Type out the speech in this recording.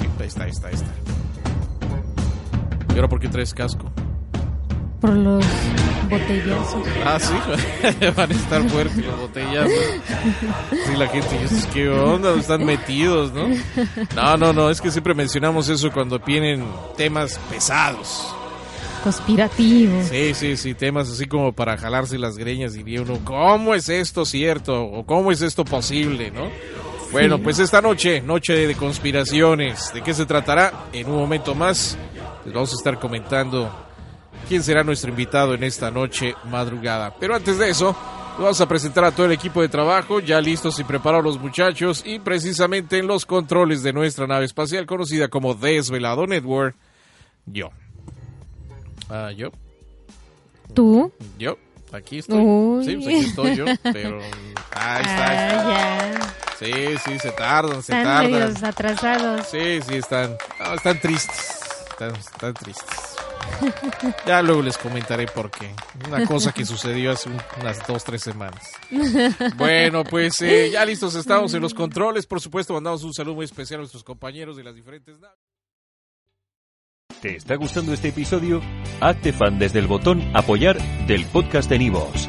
Ahí está, ahí está, ahí está. ¿Y ahora por qué traes casco? Por los botellazos. Ah, sí, van a estar fuertes los botellazos. Sí, la gente dice, ¿qué onda? Están metidos, ¿no? No, no, no, es que siempre mencionamos eso cuando vienen temas pesados. Conspirativos. Sí, sí, sí, temas así como para jalarse las greñas, diría uno, ¿cómo es esto cierto? ¿O cómo es esto posible, no? Bueno, pues esta noche, noche de conspiraciones, ¿de qué se tratará? En un momento más les vamos a estar comentando quién será nuestro invitado en esta noche madrugada. Pero antes de eso, vamos a presentar a todo el equipo de trabajo, ya listos y preparados los muchachos, y precisamente en los controles de nuestra nave espacial conocida como Desvelado Network, yo. Ah, yo. ¿Tú? Yo. Aquí estoy. Uy. Sí, pues aquí estoy yo, pero ahí está. ahí está. Ah. Sí, sí, se tardan, se Están tardan. medios atrasados. Sí, sí, están, no, están tristes. Están, están tristes. Ya luego les comentaré por qué. Una cosa que sucedió hace un- unas dos, tres semanas. Bueno, pues eh, ya listos estamos en los controles. Por supuesto, mandamos un saludo muy especial a nuestros compañeros de las diferentes naves. ¿Te está gustando este episodio? Hazte fan desde el botón Apoyar del podcast de Nivos.